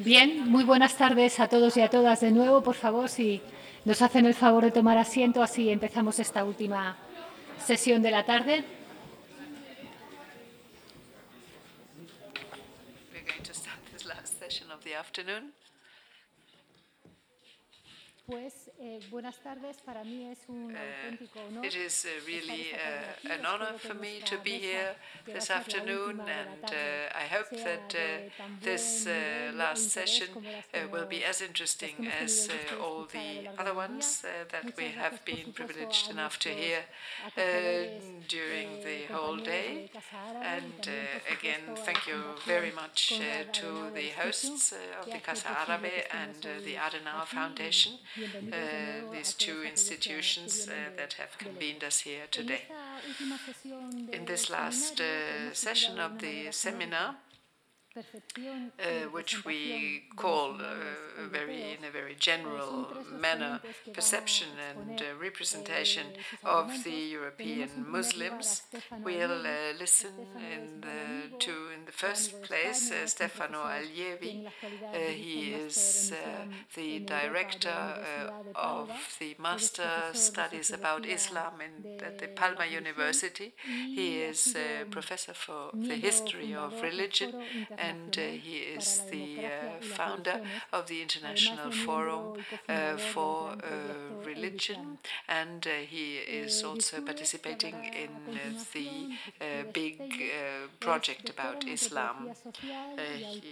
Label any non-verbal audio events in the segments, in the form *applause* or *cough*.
Bien, muy buenas tardes a todos y a todas de nuevo. Por favor, si nos hacen el favor de tomar asiento, así empezamos esta última sesión de la tarde. Pues eh, buenas tardes, para mí es un auténtico honor. It is uh, really uh, an honor for me to be here this afternoon, and uh, I hope that uh, this uh, last session uh, will be as interesting as uh, all the other ones uh, that we have been privileged enough to hear uh, during the whole day. And uh, again, thank you very much uh, to the hosts uh, of the Casa Árabe and uh, the Adenauer Foundation, these two institutions uh, that have convened us here today. In this last uh, session of the seminar, uh, which we call uh, very, in a very general manner, perception and uh, representation of the European Muslims. We'll uh, listen in the, to, in the first place, uh, Stefano Allievi. Uh, he is the director of the Master Studies about Islam in, at the Palma University. He is a professor for the history of religion and uh, he is the uh, founder of the International Forum uh, for uh, Religion, and uh, he is also participating in uh, the big project about Islam. He,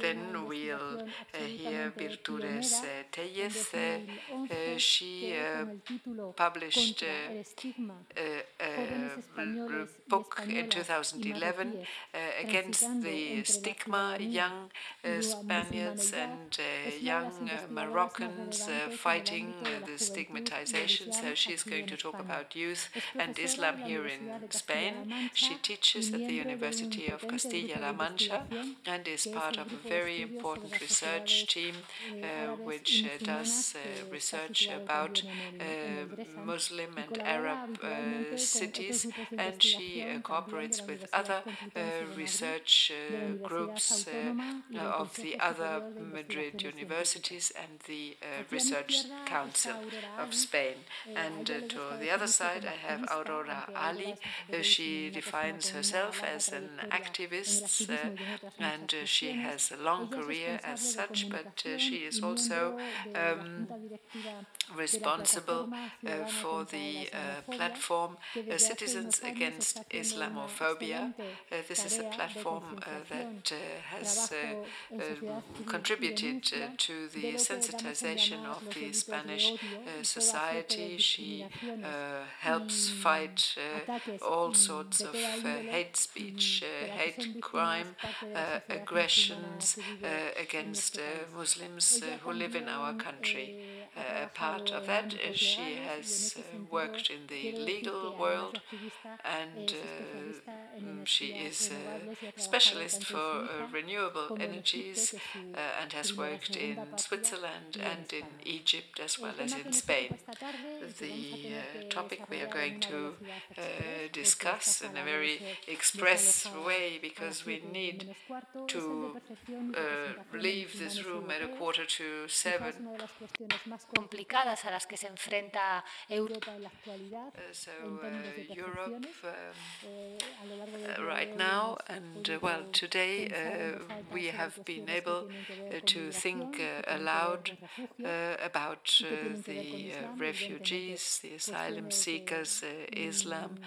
then we'll hear Virtudes Téllez. she published a um, book in 2011 against the stigma, young uh, Spaniards and uh, young uh, Moroccans uh, fighting uh, the stigmatization. So she's going to talk about. youth and Islam here in Spain. She teaches at the University of Castilla-La Mancha and is part of a very important research team uh, which does research about um, Muslim and Arab cities, and she cooperates with other research groups uh, of the other Madrid universities and the uh, Research Council of Spain. And uh, to the other side, I have Aurora Ali. she defines herself as an activist, and she has a long career as such, but she is also um, responsible uh, for the uh, platform uh, Citizens Against Islamophobia. this is a platform that has uh, um, contributed to the sensitization of the Spanish uh, society. She uh, helps fight all sorts of hate speech, hate crime, aggressions against Muslims who live in our country. Uh, part of that is she has uh, worked in the legal world and uh, mm, she is a specialist for uh, renewable energies uh, and has worked in Switzerland and in Egypt as well as in Spain. The topic we are going to discuss in a very express way because we need to leave this room at a quarter to seven complicadas a las que se enfrenta Europa en la actualidad. Uh, so, uh, Europe uh, uh right now, and uh, well, today uh, we have been able to think aloud about the refugees, the asylum seekers, Islam.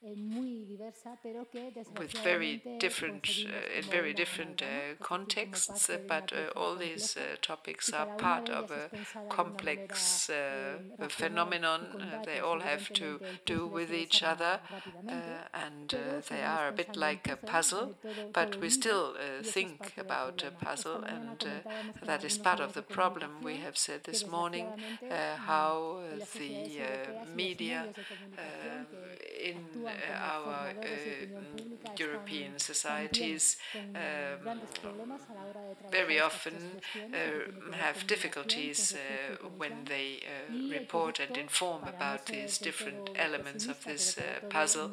Origen o de, digamos, una etiología with very different, uh, in very different uh, contexts, uh, but uh, all these uh, topics are part of a complex uh, phenomenon. they all have to do with each other, and they are a bit like a puzzle, but we still think about a puzzle, and that is part of the problem. We have said this morning how the media in our uh, European societies um, very often uh, have difficulties uh, when they uh, report and inform about these different elements of this uh, puzzle,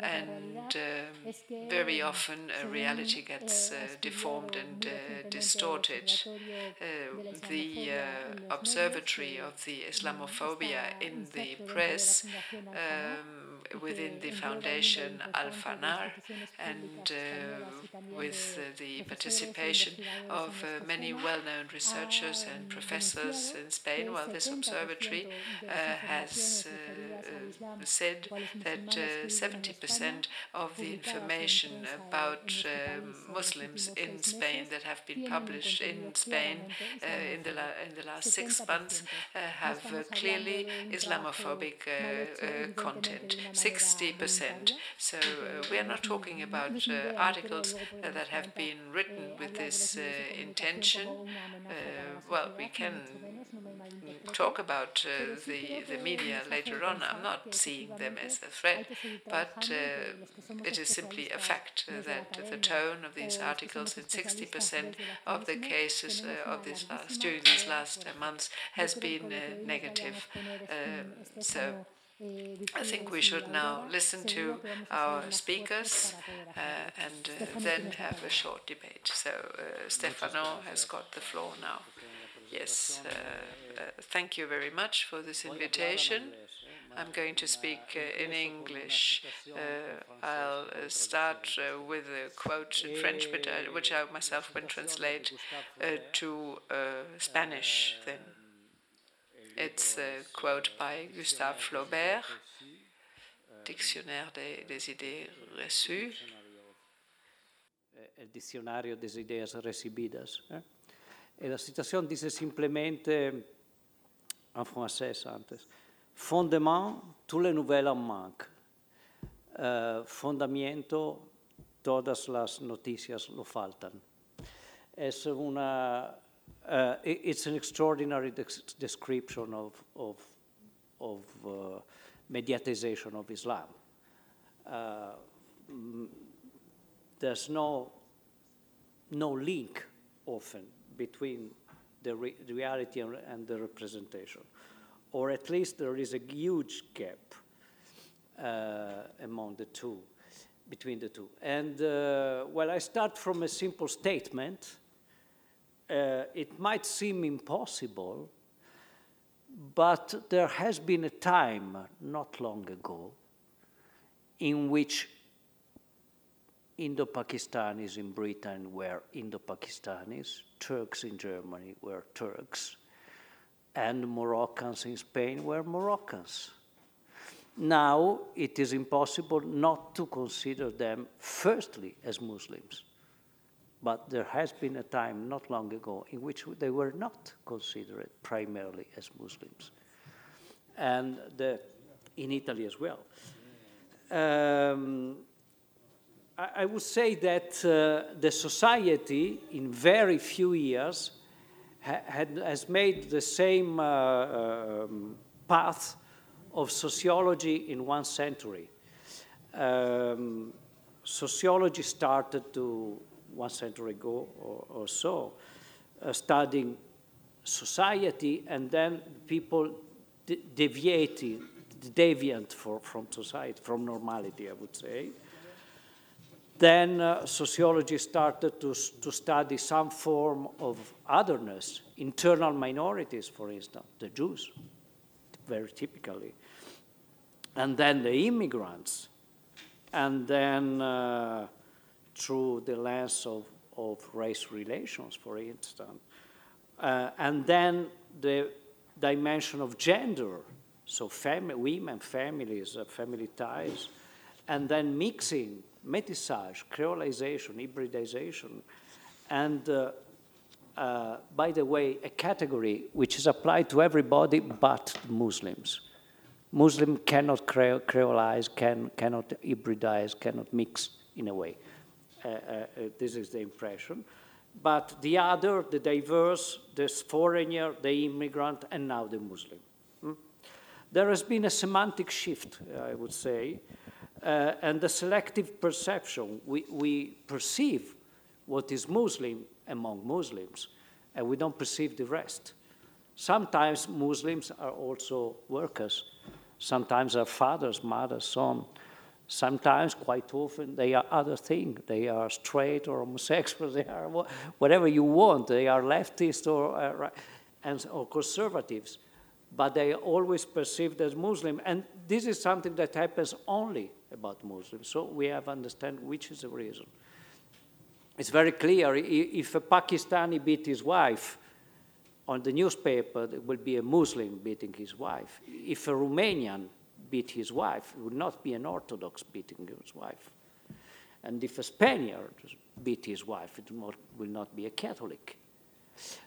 and um, very often reality gets deformed and distorted. the Observatory of the Islamophobia in the press um, within the foundation Al Fanar and uh, with uh, the participation of uh, many well known researchers and professors in Spain. Well, this observatory has said that 70% of the information about um, Muslims in Spain that have been published in Spain in, the in the last six months have clearly Islamophobic content. 60%. So uh, we are not talking about uh, articles uh, that have been written with this uh, intention. Uh, well, we can talk about uh, the, the media later on. I'm not seeing them as a threat, but it is simply a fact that the tone of these articles in 60% of the cases of this last, during these last months has been negative. Um, so I think we should now listen to our speakers uh, and uh, then have a short debate. So uh, Stefano has got the floor now. Yes, uh, uh, thank you very much for this invitation. I'm going to speak uh, in English. I'll start with a quote in French, but, which I myself will translate to Spanish then. It's a quote by Gustave Flaubert, Dictionnaire des, des idées reçues. El diccionario de ideas recibidas. Eh? La citation disait simplement, en français antes, fondement, toutes les nouvelles en manquent. Uh, fondamento, todas las noticias lo faltan. Es una uh, it, it's an extraordinary description of, of, of uh, mediatization of Islam. Uh, there's no, no link often between the, re reality and, and, the representation, or at least there is a huge gap uh, among the two, between the two. And uh, well, I start from a simple statement uh, it might seem impossible, but there has been a time not long ago in which Indo-Pakistanis in Britain were Indo-Pakistanis, Turks in Germany were Turks, and Moroccans in Spain were Moroccans. Now it is impossible not to consider them firstly as Muslims but there has been a time not long ago in which they were not considered primarily as Muslims, and the, in Italy as well. Um, I, I, would say that uh, the society, in very few years, ha had, has made the same uh, um, path of sociology in one century. Um, sociology started to one century ago or, or so, uh, studying society and then people de deviating, deviant for, from society, from normality, I would say. Then uh, sociology started to, to study some form of otherness, internal minorities, for instance, the Jews, very typically. And then the immigrants. And then uh, through the lens of, of race relations, for instance. Uh, and then the dimension of gender, so fam women, families, uh, family ties, and then mixing, métissage, creolization, hybridization, and uh, uh, by the way, a category which is applied to everybody but Muslims. Muslim cannot creolize, can, cannot hybridize, cannot mix in a way. Uh, uh, this is the impression. But the other, the diverse, the foreigner, the immigrant, and now the Muslim. Hmm? There has been a semantic shift, I would say. uh, and the selective perception. We, we perceive what is Muslim among Muslims, and we don't perceive the rest. Sometimes Muslims are also workers. Sometimes are fathers, mothers, sons. Sometimes, quite often, they are other things. They are straight or homosexual. *laughs* They are whatever you want. They are leftist or, uh, and, or conservatives. But they are always perceived as Muslim. And this is something that happens only about Muslims. So we have to understand which is the reason. It's very clear if a Pakistani beat his wife, on the newspaper, there will be a Muslim beating his wife. If a Romanian beat his wife, it would not be an Orthodox beating his wife. And if a Spaniard beat his wife, it will not be a Catholic.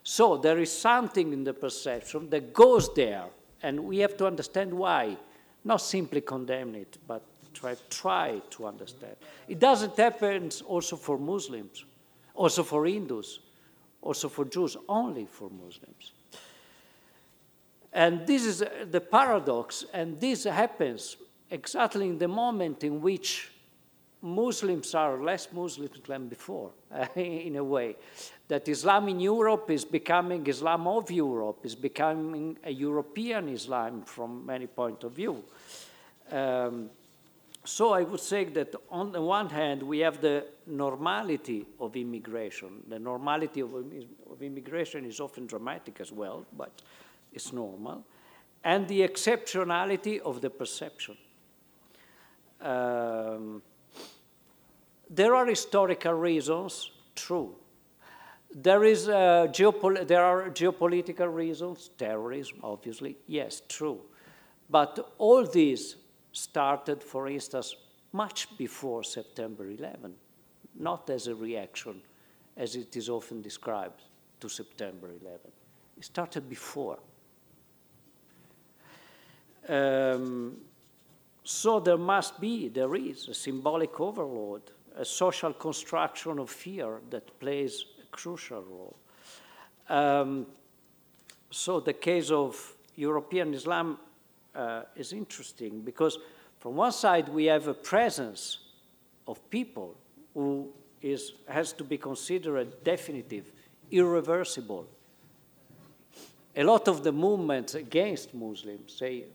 So there is something in the perception that goes there, and we have to understand why. Not simply condemn it, but try, try to understand. It doesn't happen also for Muslims, also for Hindus, also for Jews, only for Muslims. And this is the paradox, and this happens exactly in the moment in which Muslims are less Muslims than before, *laughs* in a way. That Islam in Europe is becoming Islam of Europe, is becoming a European Islam from many point of view. Um, so I would say that on the one hand, we have the normality of immigration. The normality of, of immigration is often dramatic as well, but it's normal. And the exceptionality of the perception. Um, there are historical reasons, true. There, is, uh, there are geopolitical reasons, terrorism, obviously, yes, true. But all these started, for instance, much before September 11, not as a reaction, as it is often described, to September 11. It started before. Um, so there must be, there is a symbolic overload, a social construction of fear that plays a crucial role. Um, so the case of European Islam uh, is interesting because from one side we have a presence of people who is, has to be considered definitive, irreversible. A lot of the movements against Muslims say,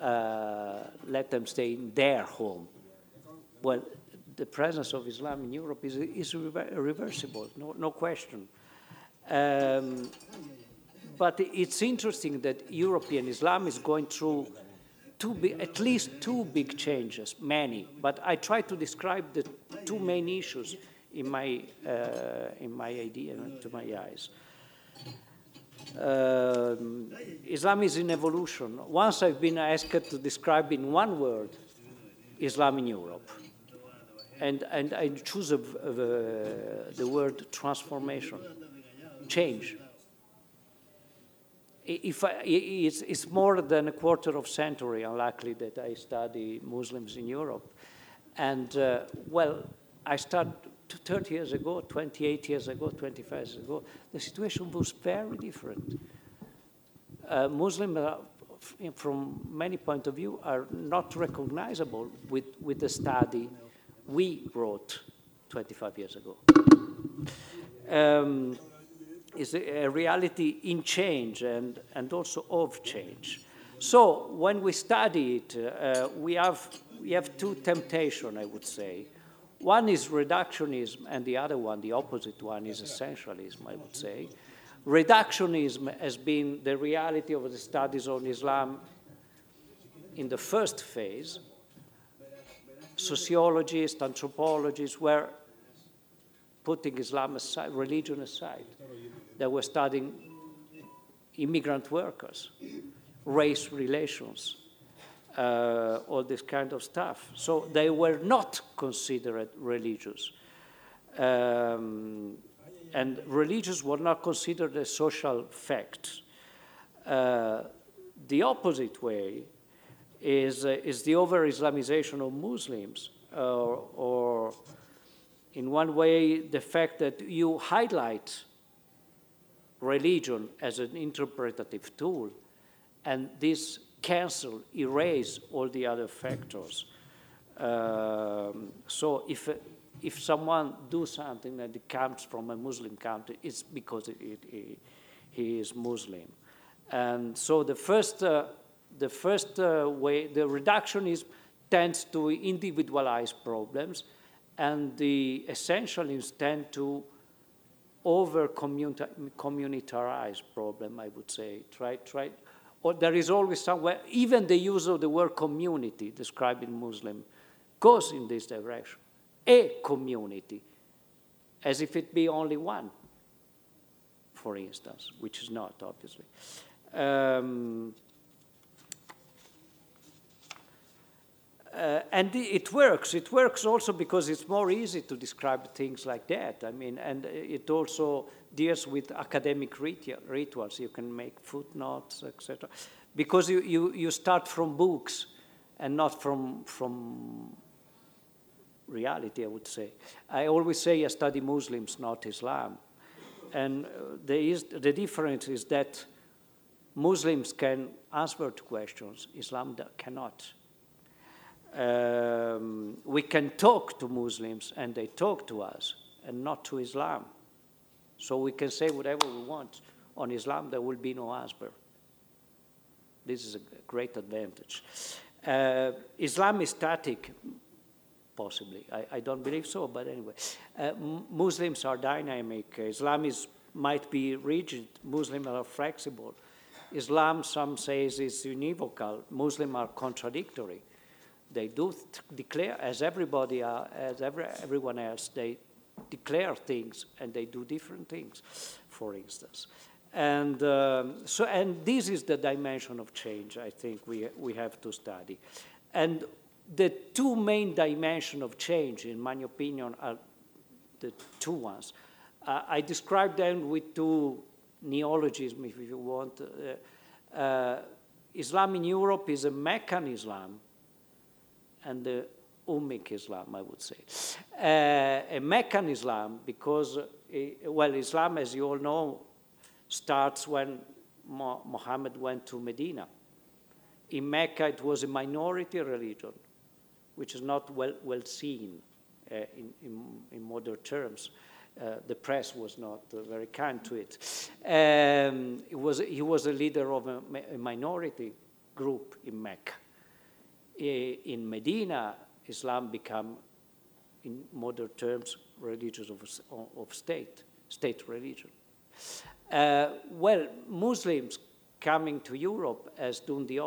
uh, let them stay in their home. Well, the presence of Islam in Europe is, is irreversible, no, no question. Um, but it's interesting that European Islam is going through two big, at least two big changes, many, but I try to describe the two main issues in my, uh, in my idea, to my eyes. Um, Islam is in evolution. Once I've been asked to describe in one word Islam in Europe. And, and I choose a, a, the word transformation, change if I, it's, it's, more than a quarter of century unlikely that I study Muslims in Europe. And uh, well, I started 30 years ago, 28 years ago, 25 years ago, the situation was very different. Uh, Muslims, uh, from many point of view, are not recognizable with, with the study we wrote 25 years ago. Um, is a reality in change and, and also of change. So when we study it, uh, we, have, we have two temptations, I would say. One is reductionism, and the other one, the opposite one, is essentialism, I would say. Reductionism has been the reality of the studies on Islam in the first phase. Sociologists, anthropologists were putting Islam aside, religion aside They were studying immigrant workers, race relations, uh, all this kind of stuff. So they were not considered religious. Um, and religious were not considered a social fact. Uh, the opposite way is, uh, is the over Islamization of Muslims, or in one way, the fact that you highlight religion as an interpretative tool, and this cancel, erase all the other factors. Um, so if, if someone do something that comes from a Muslim country, it's because it, it, it, he is Muslim. And so the first, uh, the first uh, way, the reductionism tends to individualize problems, and the essentialists tend to over communitarize problem, I would say. Try, try, or there is always somewhere, even the use of the word community describing Muslim goes in this direction. A community, as if it be only one, for instance, which is not, obviously. Um, uh, and it works. It works also because it's more easy to describe things like that. I mean, and it also deals with academic rituals. You can make footnotes, etc. Because you, you, you start from books and not from, from reality, I would say. I always say I study Muslims, not Islam. And uh, there is, the difference is that Muslims can answer to questions, Islam cannot. Um, we can talk to Muslims and they talk to us and not to Islam. So we can say whatever we want on Islam, there will be no answer. This is a great advantage. Uh, Islam is static, possibly. I, I, don't believe so, but anyway. Uh, Muslims are dynamic. Islam is, might be rigid. Muslims are flexible. Islam, some says, is univocal. Muslims are contradictory. They do declare, as everybody, are, as every, everyone else, they declare things and they do different things, for instance. And um, so, and this is the dimension of change I think we, we have to study. And the two main dimensions of change, in my opinion, are the two ones. Uh, I describe them with two neologisms, if you want. Uh, uh, Islam in Europe is a Meccan Islam and the Ummic Islam, I would say. Uh, a Meccan Islam, because, uh, well, Islam, as you all know, starts when Muhammad went to Medina. In Mecca, it was a minority religion, which is not well, well seen uh, in, in, in modern terms. Uh, the press was not uh, very kind to it. Um, it was, he was a leader of a, a minority group in Mecca. In Medina, Islam become, in modern terms, religion of, of state, state religion. Uh, well, Muslims coming to Europe has done the,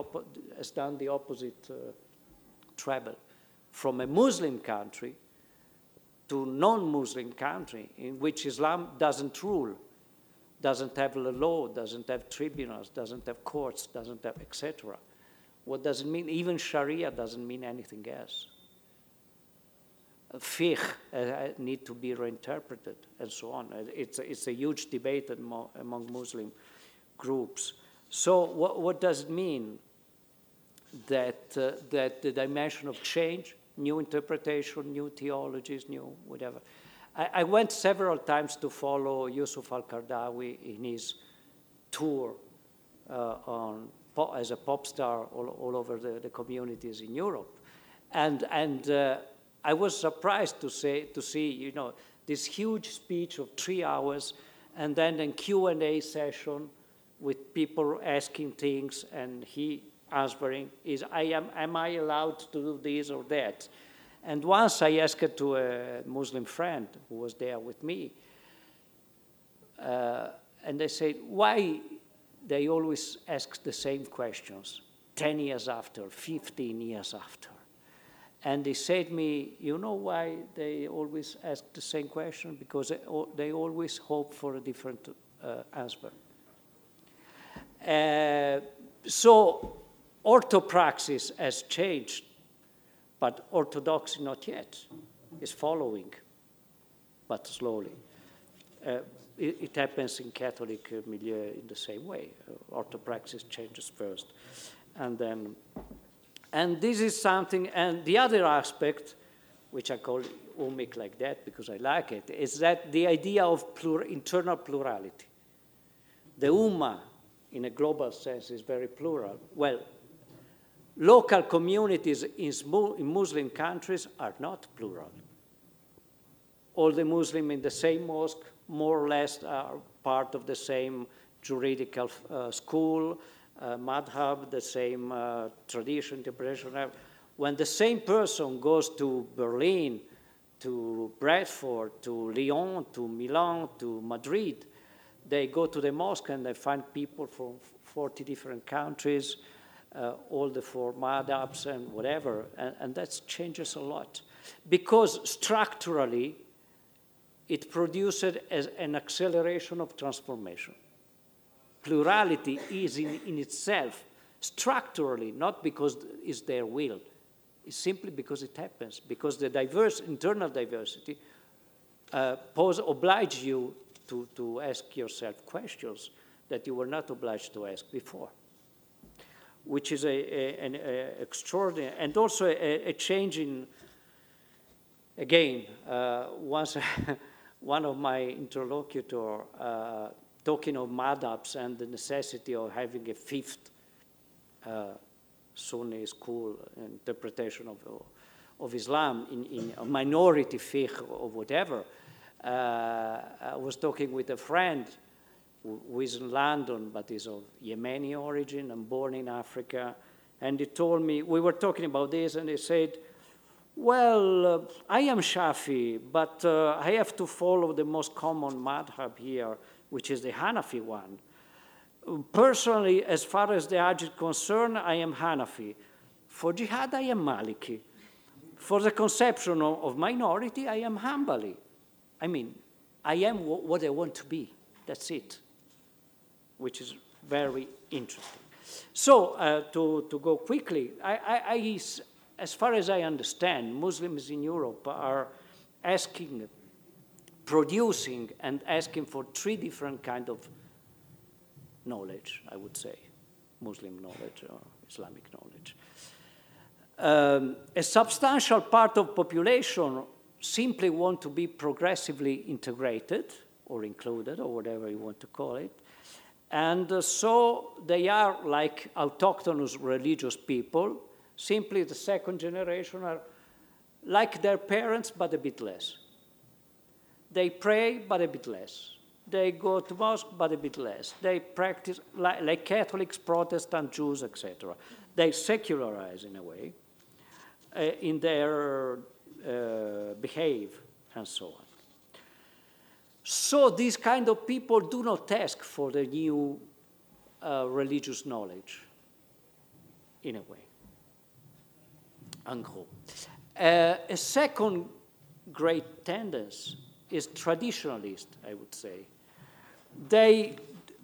has done the opposite uh, travel from a Muslim country to non-Muslim country in which Islam doesn't rule, doesn't have a law, doesn't have tribunals, doesn't have courts, doesn't have etc. What does it mean? Even Sharia doesn't mean anything else. Fiqh uh, need to be reinterpreted and so on. It's a, it's a huge debate among, Muslim groups. So what, what does it mean? That, uh, that the dimension of change new interpretation, new theologies, new whatever. I, I went several times to follow Yusuf al-Qaradawi in his tour uh, on, as a pop star all, all over the, the, communities in Europe. And, and uh, I was surprised to, say, to see, you know, this huge speech of three hours and then a Q&A session with people asking things and he answering is, I am, am I allowed to do this or that? And once I asked to a Muslim friend who was there with me, uh, and they said, why they always ask the same questions 10 years after, 15 years after? And they said to me, you know why they always ask the same question? Because they, always hope for a different uh, answer. Uh, so orthopraxis has changed, but orthodoxy not yet, is following, but slowly. Uh, it, it, happens in Catholic milieu in the same way. Uh, orthopraxis changes first, and then, and this is something. And the other aspect, which I call ummic like that because I like it, is that the idea of plur internal plurality. The Ummah, in a global sense, is very plural. Well, local communities in, in Muslim countries are not plural. All the Muslims in the same mosque more or less are part of the same juridical uh, school, uh, madhab, the same uh, tradition, interpretation. When the same person goes to Berlin, to Bradford, to Lyon, to Milan, to Madrid, they go to the mosque and they find people from 40 different countries, uh, all the four madhabs and whatever, and, and that changes a lot. Because structurally, it produces an acceleration of transformation. Plurality is in, in itself structurally, not because it's their will, it's simply because it happens, because the diverse internal diversity uh, you to, to ask yourself questions that you were not obliged to ask before, which is a, a, an a extraordinary, and also a, a change in, again, uh, once *laughs* one of my interlocutor uh, talking of madhabs and the necessity of having a fifth uh, Sunni school interpretation of, of Islam in, in a minority fiqh or whatever. Uh, I was talking with a friend who, is in London but is of Yemeni origin and born in Africa. And he told me, we were talking about this, and he said, Well, uh, I am Shafi, but uh, I have to follow the most common madhab here, which is the Hanafi one. Personally, as far as the Hajj is concerned, I am Hanafi. For jihad, I am Maliki. For the conception of, minority, I am Hanbali. I mean, I am what I want to be. That's it, which is very interesting. So, uh, to, to go quickly, I, I, I, as far as I understand, Muslims in Europe are asking, producing, and asking for three different kind of knowledge, I would say, Muslim knowledge or Islamic knowledge. Um, a substantial part of population simply want to be progressively integrated or included or whatever you want to call it. And uh, so they are like autochthonous religious people, simply the second generation are like their parents but a bit less. They pray but a bit less. They go to mosque, but a bit less. They practice like, like Catholics, Protestant, Jews, etc. They secularize in a way uh, in their uh, behave and so on. So these kind of people do not ask for the new uh, religious knowledge, in a way. Gros. Uh, a second great tendency is traditionalist, I would say they,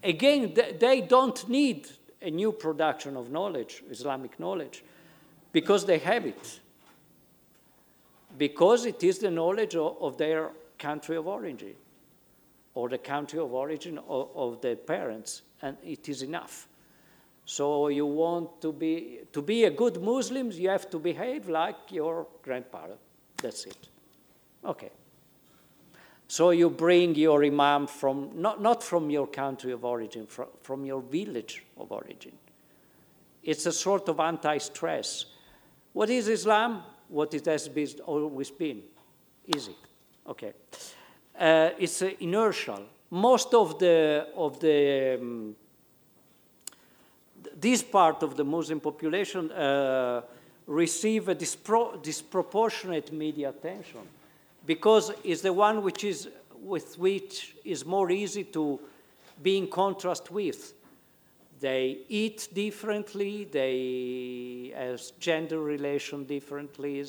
again, they don't need a new production of knowledge, Islamic knowledge, because they have it. Because it is the knowledge of, their country of origin or the country of origin of, of their parents, and it is enough. So you want to be to be a good Muslim, you have to behave like your grandparent. That's it. Okay. So you bring your imam from, not, not from your country of origin, from, from your village of origin. It's a sort of anti stress. What is Islam? What it has always been. Easy. Okay. Uh, it's uh, inertial. Most of the, of the um, this part of the Muslim population uh, receive a dispro disproportionate media attention because it's the one which is with which is more easy to be in contrast with. They eat differently, they have gender relation differently,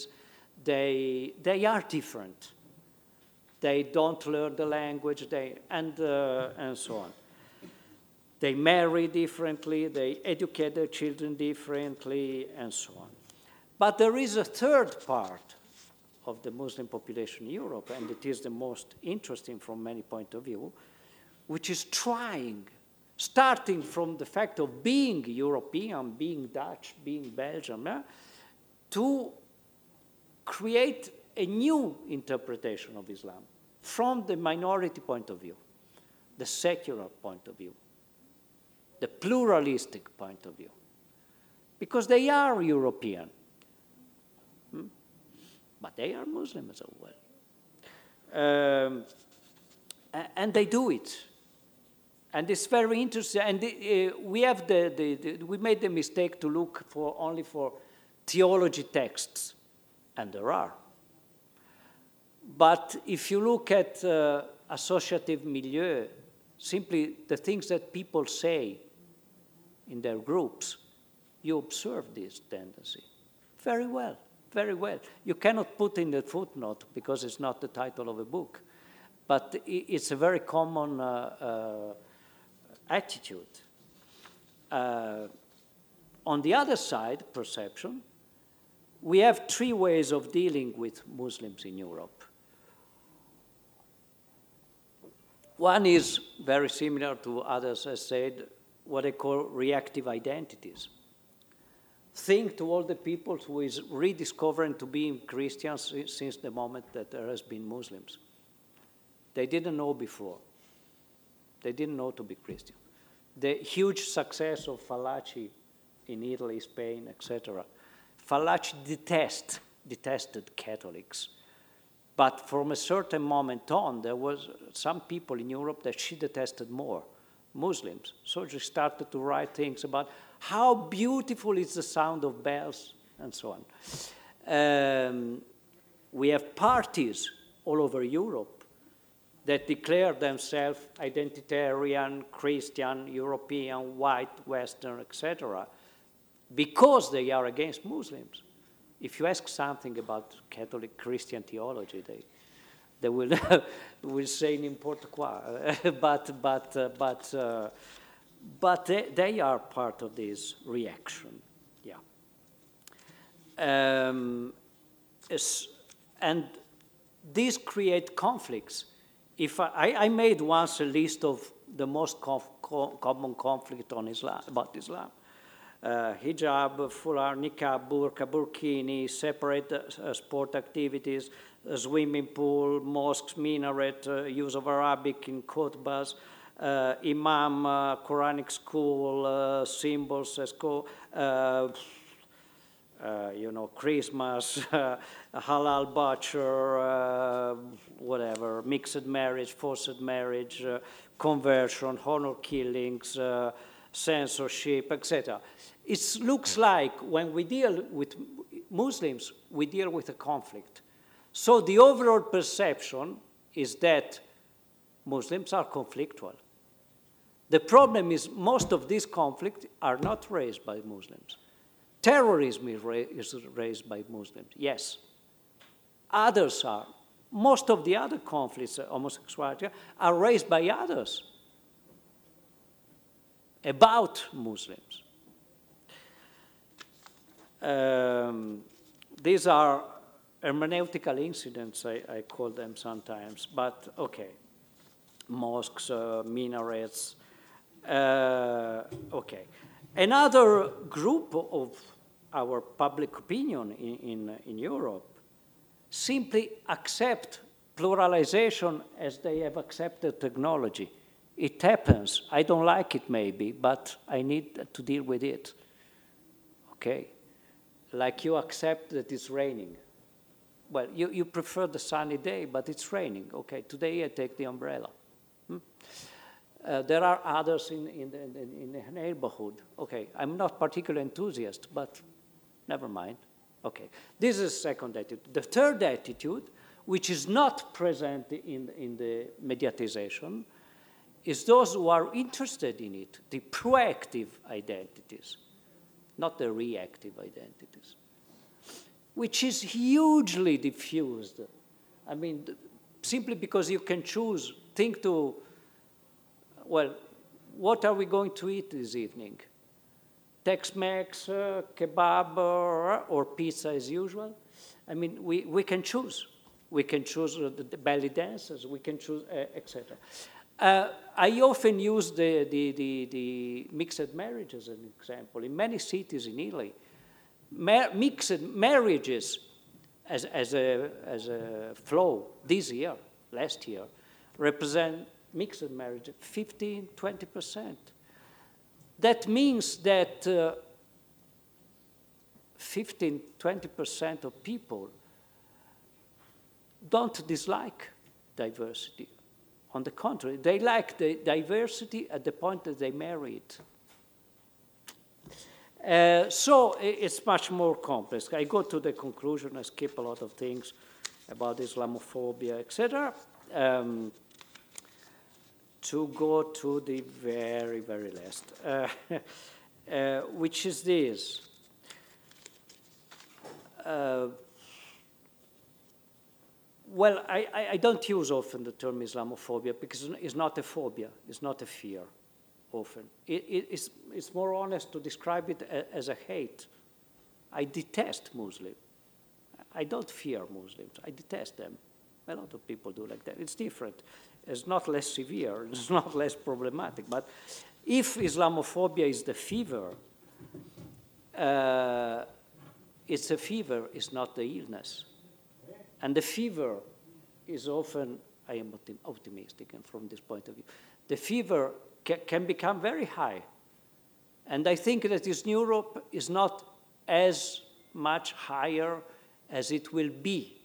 they, they are different. They don't learn the language, they, and, uh, and so on. They marry differently, they educate their children differently, and so on. But there is a third part of the Muslim population in Europe, and it is the most interesting from many point of view, which is trying, starting from the fact of being European, being Dutch, being Belgian, eh, to create a new interpretation of Islam from the minority point of view, the secular point of view, the pluralistic point of view, because they are European. But they are Muslims as well. Um, and they do it. And it's very interesting. And uh, we have the, the, the, we made the mistake to look for only for theology texts, and there are. But if you look at uh, associative milieu, simply the things that people say in their groups, you observe this tendency very well, very well. You cannot put in the footnote because it's not the title of a book, but it's a very common uh, uh, attitude. Uh, on the other side, perception, we have three ways of dealing with Muslims in Europe. One is very similar to others, as said, what I call reactive identities. Think to all the people who is rediscovering to be Christians since the moment that there has been Muslims. They didn't know before. They didn't know to be Christian. The huge success of Fallaci in Italy, Spain, etc. Fallaci detest, detested Catholics. But from a certain moment on, there was some people in Europe that she detested more, Muslims. So she started to write things about how beautiful is the sound of bells and so on. Um, we have parties all over Europe that declare themselves identitarian, Christian, European, white, Western, etc., because they are against Muslims. If you ask something about Catholic Christian theology, they, they will, *laughs* will say n'importe quoi. *laughs* but but, uh, but, uh, but they, they, are part of this reaction. Yeah. Um, and these create conflicts. If I, I, made once a list of the most conf, common conflict on Islam, about Islam uh, hijab, foulard, niqab, burqa, burkini, separate uh, sport activities, swimming pool, mosques, minaret, uh, use of Arabic in khutbas, uh, Uh, imam, uh, Quranic school, uh, symbols, uh, school, uh, you know, Christmas, *laughs* halal butcher, whatever, mixed marriage, forced marriage, conversion, honor killings, censorship, etc. It looks like when we deal with Muslims, we deal with a conflict. So the overall perception is that Muslims are conflictual. The problem is most of these conflicts are not raised by Muslims. Terrorism is, ra is raised by Muslims, yes. Others are. Most of the other conflicts, homosexuality, are raised by others about Muslims. Um, these are hermeneutical incidents, I, I, call them sometimes, but okay. Mosques, uh, minarets, uh, okay. Another group of our public opinion in, in, in Europe simply accept pluralization as they have accepted technology. It happens. I don't like it maybe, but I need to deal with it. Okay. Like you accept that it's raining. Well, you, you prefer the sunny day, but it's raining. Okay, today I take the umbrella. Hmm? Uh, there are others in, in, the, in the neighborhood. Okay, I'm not particularly enthusiast, but never mind. Okay, this is second attitude. The third attitude, which is not present in, in the mediatization, is those who are interested in it, the proactive identities, not the reactive identities, which is hugely diffused. I mean, simply because you can choose, think to, well, what are we going to eat this evening? Tex-Mex, uh, kebab, or, or, pizza as usual? I mean, we, we can choose. We can choose uh, the, the belly dancers, we can choose, uh, etc. Uh, I often use the, the, the, the, mixed marriage as an example. In many cities in Italy, mar mixed marriages as, as, a, as a flow this year, last year, represent mixed marriage 15, 20%. That means that uh, 15, 20% of people don't dislike diversity. On the contrary, they like the diversity at the point that they marry it. Uh, so it's much more complex. I go to the conclusion, I skip a lot of things about Islamophobia, etc. Um, to go to the very, very last, uh, *laughs* uh, which is this. Uh, well, I, I, don't use often the term Islamophobia because it's not a phobia, it's not a fear often. It, it, it's, it's more honest to describe it as a hate. I detest Muslims. I don't fear Muslims, I detest them. A lot of people do like that. It's different. It's not less severe, *laughs* it's not less problematic. But if Islamophobia is the fever, uh, it's a fever, it's not the illness. And the fever is often, I am optimistic and from this point of view, the fever ca can become very high. And I think that Eastern Europe is not as much higher as it will be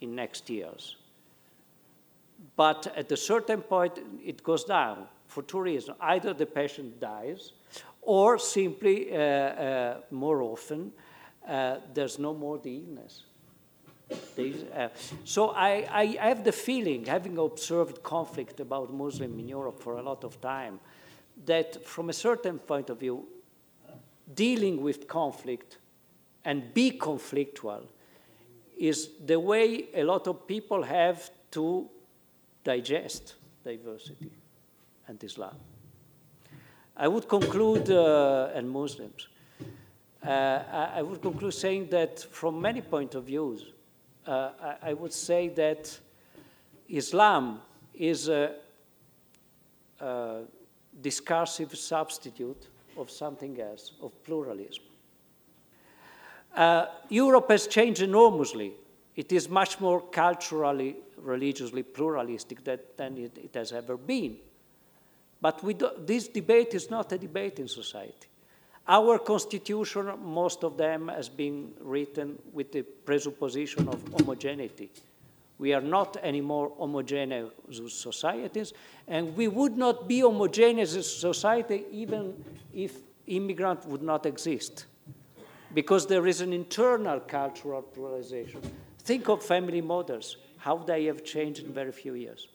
in next years. But at a certain point, it goes down for two reasons. Either the patient dies, or simply, uh, uh, more often, uh, there's no more the illness. Uh, so I, I, have the feeling, having observed conflict about Muslim in Europe for a lot of time, that from a certain point of view, dealing with conflict and be conflictual is the way a lot of people have to digest diversity and Islam. I would conclude, uh, and Muslims, uh, I would conclude saying that from many point of views, uh, I, would say that Islam is a, a discursive substitute of something else, of pluralism. Uh, Europe has changed enormously. It is much more culturally, religiously pluralistic that, than it, it, has ever been. But do, this debate is not a debate in society. Our constitution, most of them has been written with the presupposition of homogeneity. We are not anymore homogeneous societies, and we would not be homogeneous society even if immigrant would not exist, because there is an internal cultural pluralization. Think of family models, how they have changed in very few years.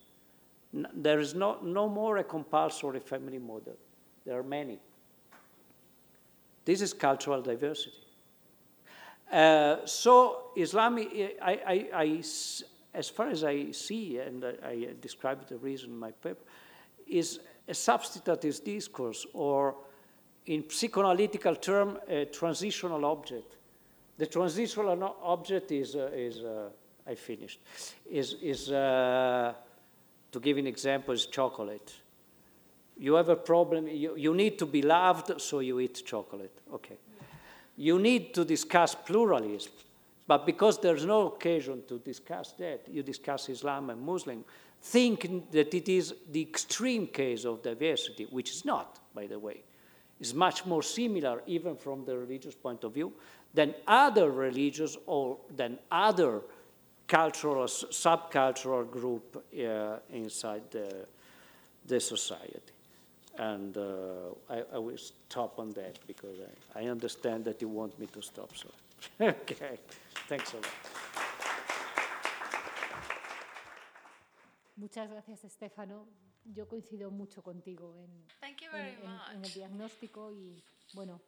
There is no, no more a compulsory family model. There are many. This is cultural diversity. Uh, so Islam, I, I, I, as far as I see, and I, I described the reason in my paper, is a substitutive discourse, or in psychoanalytical term, a transitional object. The transitional object is, uh, is uh, I finished, is, is uh, to give an example, is chocolate. You have a problem, you, you need to be loved, so you eat chocolate. Okay. You need to discuss pluralism, but because there's no occasion to discuss that, you discuss Islam and Muslim, think that it is the extreme case of diversity, which is not, by the way. It's much more similar, even from the religious point of view, than other religions or than other cultural, subcultural group uh, inside the, the society. And uh, I, I, will stop on that because I, I understand that you want me to stop. So, *laughs* okay, thanks a lot. Muchas gracias, Estefano. Yo coincido mucho contigo en, en, en, en el diagnóstico y, bueno,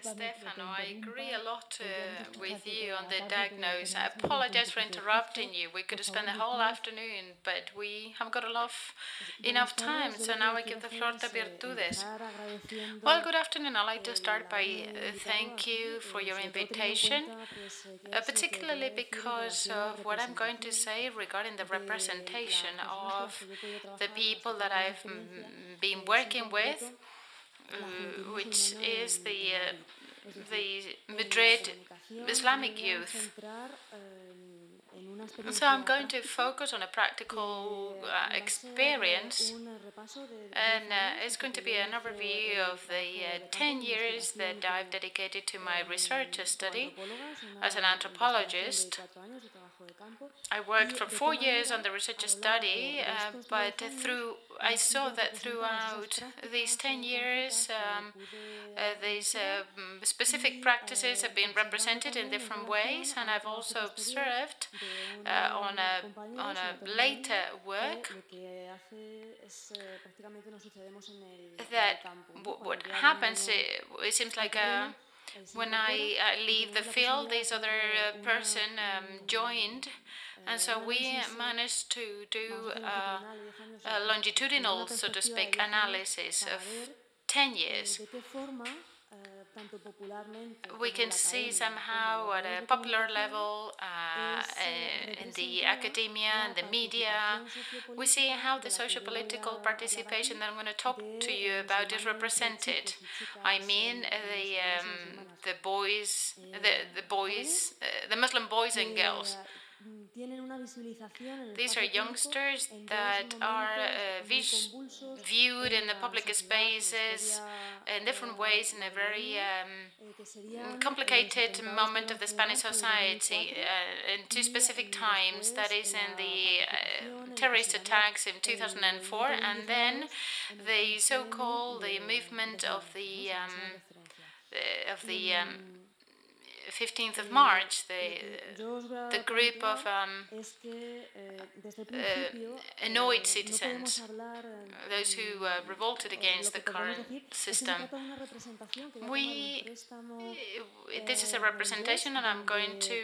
Stefano, I agree a lot uh, with you on the diagnosis. I apologize for interrupting you. We could spend the whole afternoon, but we have got enough, enough time, so now I give the floor to Virtudes. Well, good afternoon. I'd like to start by uh, thank you for your invitation, uh, particularly because of what I'm going to say regarding the representation of the people that I've been working with which is the uh, the Madrid Islamic youth. So I'm going to focus on a practical uh, experience, and uh, it's going to be an overview of the uh, 10 years that I've dedicated to my research study as an anthropologist. I worked for four years on the research study, uh, but through I saw that throughout these 10 years, um, uh, these uh, specific practices have been represented in different ways, and I've also observed uh, on, a, on a later work that what happens, it, it seems like a when I uh, leave the field, this other uh, person um, joined, and so we managed to do uh, a longitudinal, so to speak, analysis of 10 years we can see somehow at a popular level, uh, in the academia and the media, we see how the socio-political participation that I'm going to talk to you about is represented. I mean, the um, the boys, the the boys, uh, the Muslim boys and girls these are youngsters that are uh, viewed in the public spaces in different ways in a very um, complicated moment of the Spanish society uh, in two specific times that is in the uh, terrorist attacks in 2004 and then the so-called the movement of the um, of the um, 15th of March, the, the group of um, uh, annoyed citizens, those who uh, revolted against the current system. We, this is a representation, and I'm going to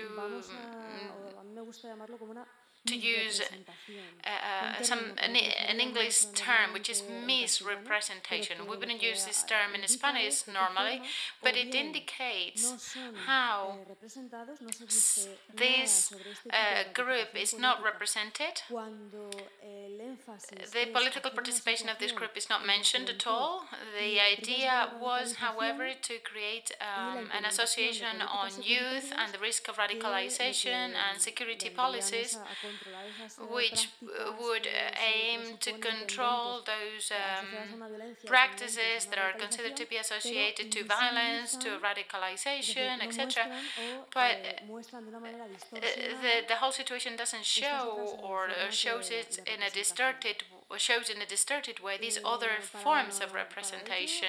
to use uh, uh, some an, an, English term which is misrepresentation. We wouldn't use this term in Spanish normally, but it indicates how this uh, group is not represented. The political participation of this group is not mentioned at all. The idea was, however, to create um, an association on youth and the risk of radicalization and security policies which uh, would eh, aim to control those um, practices that are considered to be associated to violence, to radicalization, etc. But uh, the, the whole situation doesn't show or uh, shows it in a distorted shows in a distorted way these other forms of representation.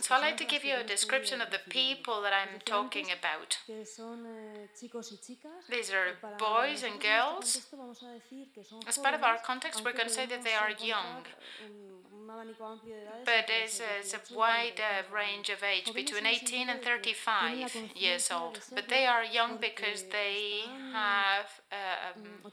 So I'd like to give you a description of the people that I'm talking about. These are boys and girls. As part of our context, we're going to say that they are young. But there's a, a wide uh, range of age, between 18 and 35 years old. But they are young because they have, uh, um,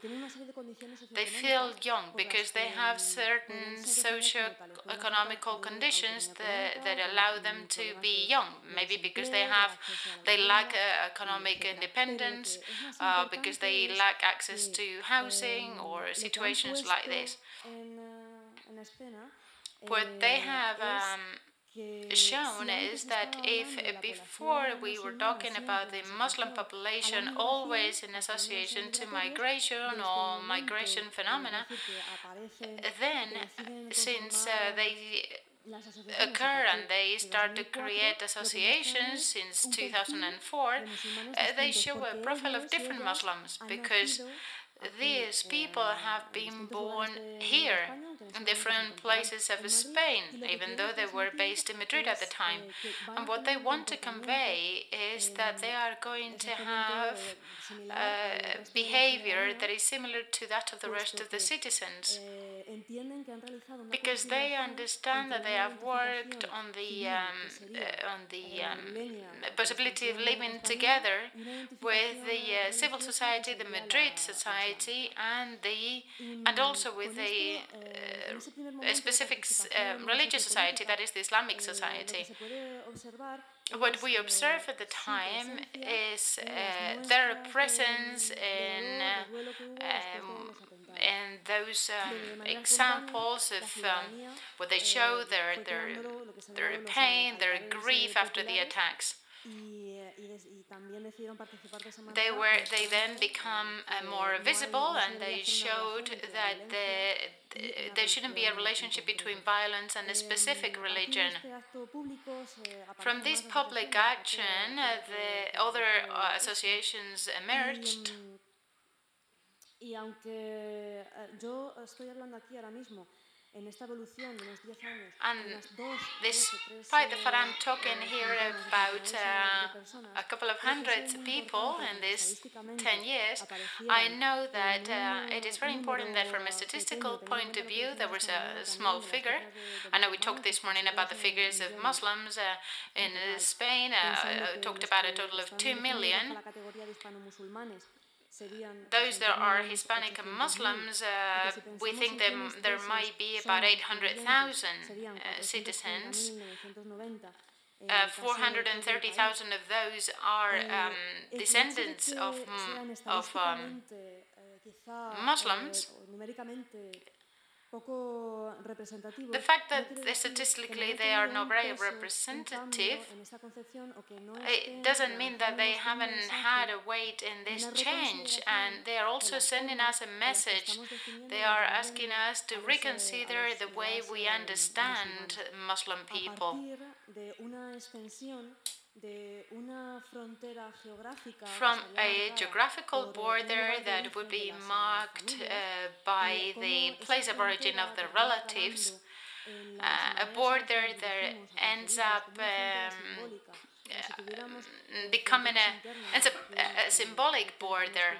they feel young because they have certain socio-economical conditions that, that allow them to be young. Maybe because they have, they lack uh, economic independence, uh, because they lack access to housing or situations like this what they have um, shown is that if before we were talking about the Muslim population always in association to migration or migration phenomena, then since uh, they occur and they start to create associations since 2004, uh, they show a profile of different Muslims because these people have been born here in different places of Spain, even though they were based in Madrid at the time. And what they want to convey is that they are going to have behavior that is similar to that of the rest of the citizens. Because they understand that they have worked on the um, uh, on the um, possibility of living together with the uh, civil society, the Madrid society, and the and also with the uh, specific um, religious society, that is the Islamic society. What we observe at the time is uh, their presence in um, and those um, examples of um, what they show their, their, their pain, their grief after the attacks. They were they then become uh, more visible and they showed that the, there shouldn't be a relationship between violence and a specific religion. From this public action, uh, the other uh, associations emerged. Y aunque yo estoy hablando aquí ahora mismo and despite the fact I'm talking here about uh, a couple of hundreds of people in these 10 years, I know that uh, it is very important that from a statistical point of view, there was a small figure. I know we talked this morning about the figures of Muslims uh, in Spain, uh, talked about a total of 2 million those that are Hispanic and Muslims, uh, we think that there might be about 800,000 uh, citizens. Uh, 430,000 of those are um, descendants of, of um, Muslims. The fact that statistically they are not very representative, it doesn't mean that they haven't had a weight in this change, and they are also sending us a message. They are asking us to reconsider the way we understand Muslim people from a geographical border that would be marked uh, by the place of origin of the relatives, uh, a border that ends up um, uh, becoming a, a, a symbolic border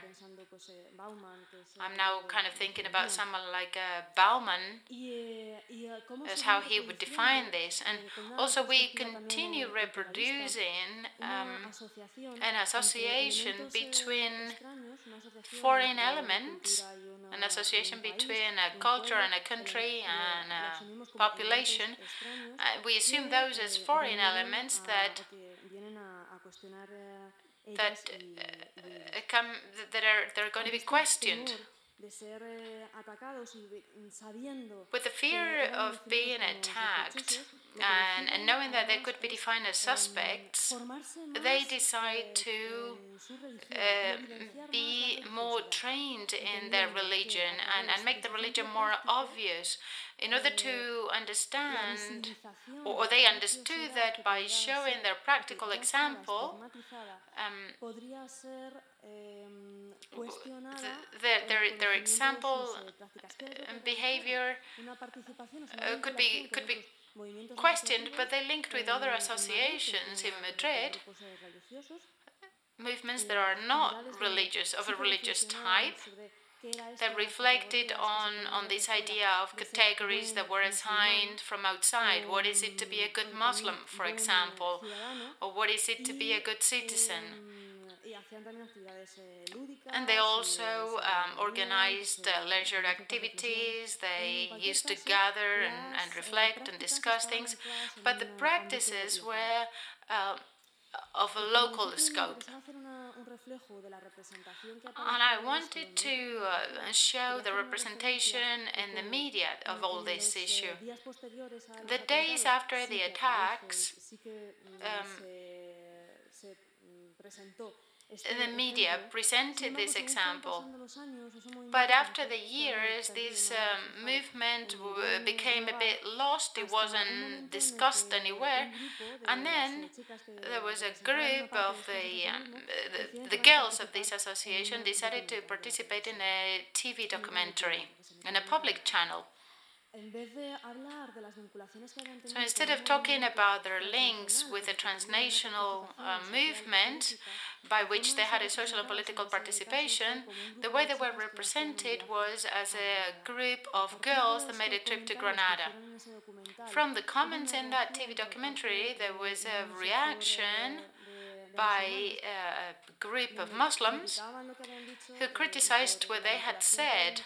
I'm now kind of thinking about someone like uh, Bauman as how he would define this. And also, we continue reproducing um, an association between foreign elements, an association between a culture and a country and a population. Uh, we assume those as foreign elements that that uh, come that are that are going to be questioned. With the fear of being attacked and, and knowing that they could be defined as suspects, they decide to uh, be more trained in their religion and, and make the religion more obvious in order to understand, or they understood that by showing their practical example, um, their, their, their example and behavior uh, could be could be questioned, but they linked with other associations in Madrid, movements that are not religious, of a religious type, that reflected on, on this idea of categories that were assigned from outside. What is it to be a good Muslim, for example? Or what is it to be a good citizen? And they also um, organized uh, leisure activities. They used to gather and, and reflect and discuss things. But the practices were uh, of a local scope. And I wanted to uh, show the representation in the media of all this issue. The days after the attacks, um, the media presented this example. But after the years, this um, movement became a bit lost, it wasn't discussed anywhere. And then there was a group of the, um, the, the girls of this association decided to participate in a TV documentary in a public channel. So instead of talking about their links with the transnational uh, movement by which they had a social and political participation, the way they were represented was as a group of girls that made a trip to Granada. From the comments in that TV documentary, there was a reaction by a group of Muslims who criticized what they had said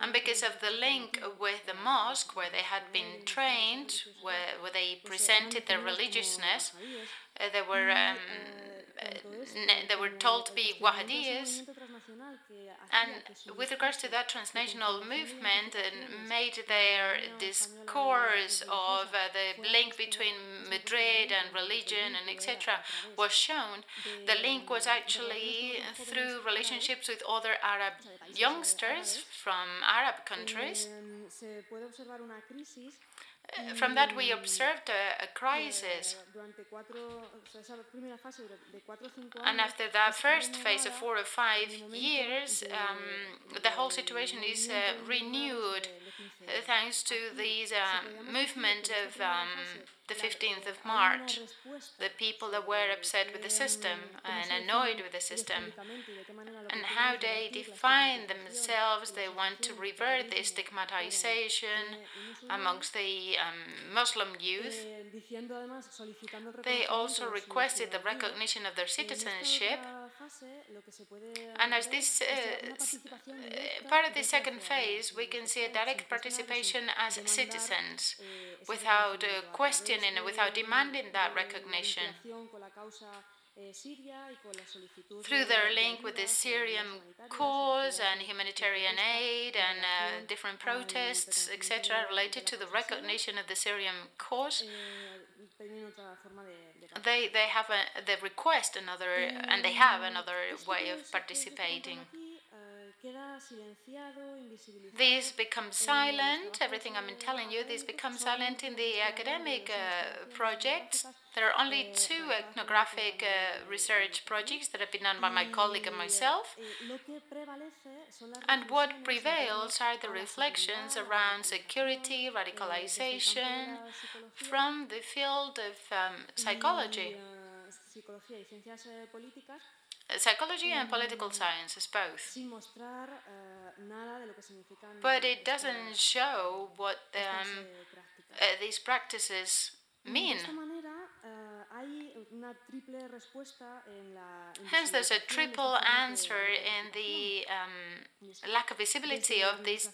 and because of the link with the mosque where they had been trained, where, where they presented their religiousness, uh, they were um, uh, they were told to be Wahhabis, And with regards to that transnational movement, and made their discourse of uh, the link between Madrid and religion and etc. was shown, the link was actually through relationships with other Arab youngsters from Arab countries. Uh, from that, we observed a, a crisis. And after that first phase of four or five years, um, the whole situation is uh, renewed uh, thanks to this uh, movement of um, the 15th of March, the people that were upset with the system and annoyed with the system, and how they define themselves. They want to revert the stigmatization amongst the um, Muslim youth. They also requested the recognition of their citizenship. And as this uh, part of the second phase, we can see a direct participation as citizens without uh, question and without demanding that recognition. Through their link with the Syrian cause and humanitarian aid and uh, different protests, etc., related to the recognition of the Syrian cause, they they have a they request another and they have another way of participating. This becomes silent, everything I'm telling you, this becomes silent in the academic uh, projects. There are only two ethnographic uh, research projects that have been done by my colleague and myself. And what prevails are the reflections around security, radicalization from the field of um, psychology psychology and political sciences both. But it doesn't show what um, uh, these practices mean. Hence, there's a triple answer in the um, lack of visibility of these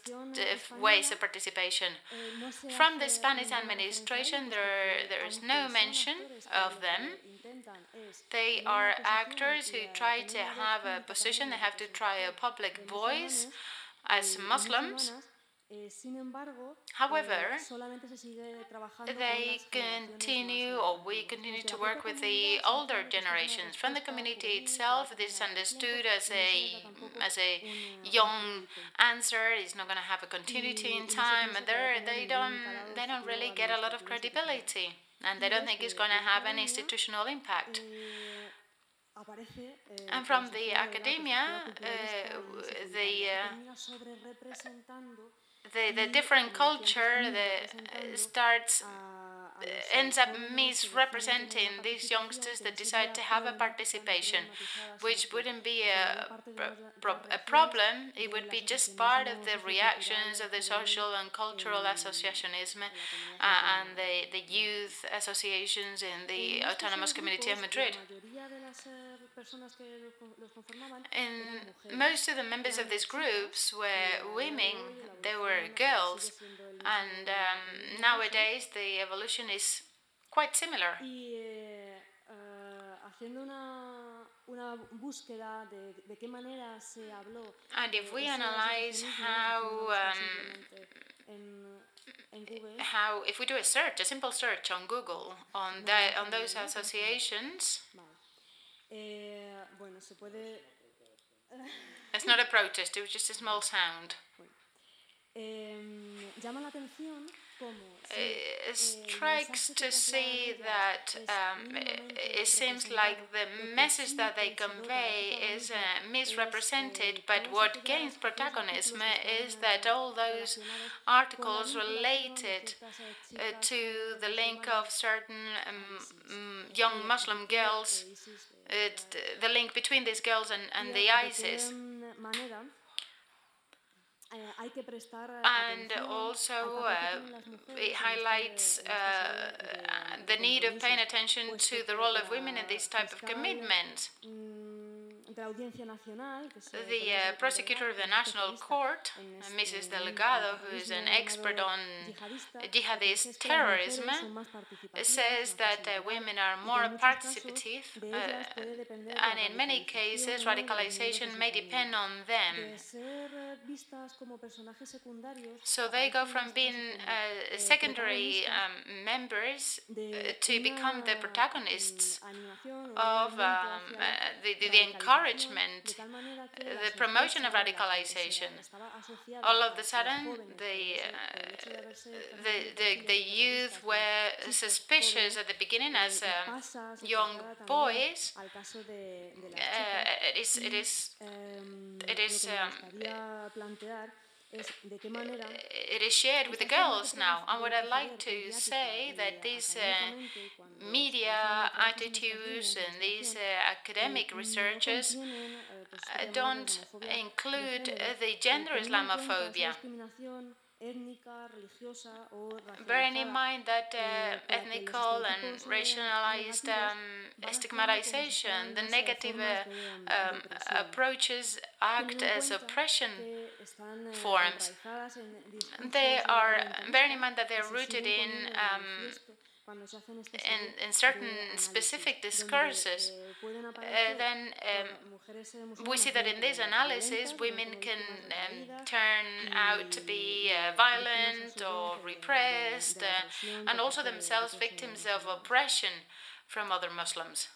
ways of participation. From the Spanish administration, there, there is no mention of them. They are actors who try to have a position, they have to try a public voice as Muslims. However, they continue, or we continue to work with the older generations. From the community itself, this is understood as a as a young answer. It's not going to have a continuity in time. They don't they don't really get a lot of credibility, and they don't think it's going to have an institutional impact. And from the academia, uh, the uh, the, the different culture that uh, starts ends up misrepresenting these youngsters that decide to have a participation, which wouldn't be a, a problem. It would be just part of the reactions of the social and cultural associationism uh, and the, the youth associations in the autonomous community of Madrid. And most of the members of these groups were women, they were girls, and um, nowadays the evolution is quite similar. And if we analyze how um, how if we do a search, a simple search on Google on that on those associations, Eh, bueno, se puede... It's not a protest, it was just a small sound. llama la atención it strikes to see that um, it seems like the message that they convey is uh, misrepresented, but what gains protagonism is that all those articles related uh, to the link of certain um, young Muslim girls, uh, the link between these girls and, and the ISIS. And also, uh, it highlights uh, the need of paying attention to the role of women in this type of commitment. The uh, prosecutor of the National Court, Mrs. Delgado, who is an expert on jihadist terrorism, says that uh, women are more participative, uh, and in many cases, radicalization may depend on them. So they go from being uh, secondary um, members uh, to become the protagonists of um, uh, the, the, the encouragement, the promotion of radicalization. All of a sudden, the, uh, the, the, the youth were suspicious at the beginning as uh, young boys. Uh, it is, it is, it is um, it is shared with the girls now. And what I'd like to say that these uh, media attitudes and these uh, academic researchers uh, don't include the gender Islamophobia. Bearing in mind that uh, ethnical and racialized um, stigmatization, the negative uh, um, approaches act as oppression forms. They are, bearing in mind that they're rooted in um, in, in certain specific discourses, uh, then um, we see that in this analysis, women can um, turn out to be uh, violent or repressed, uh, and also themselves victims of oppression from other Muslims.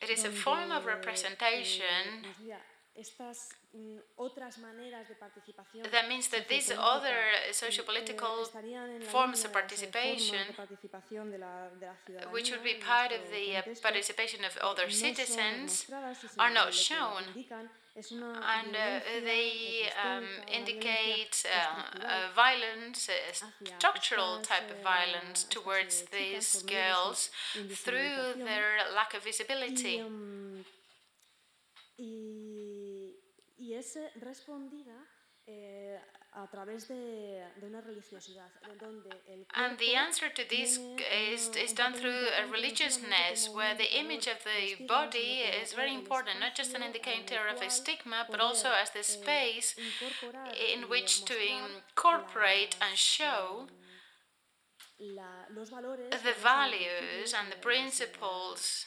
It is a form of representation that means that these other socio-political forms of participation, which would be part of the uh, participation of other citizens, are not shown. And uh, they um, indicate uh, violence, structural type of violence towards these girls through their lack of visibility y es respondida eh, a través de, de una religiosidad, donde el And the answer to this is, is done through a religiousness where the image of the body is very important, not just an indicator of a stigma, but also as the space in which to incorporate and show the values and the principles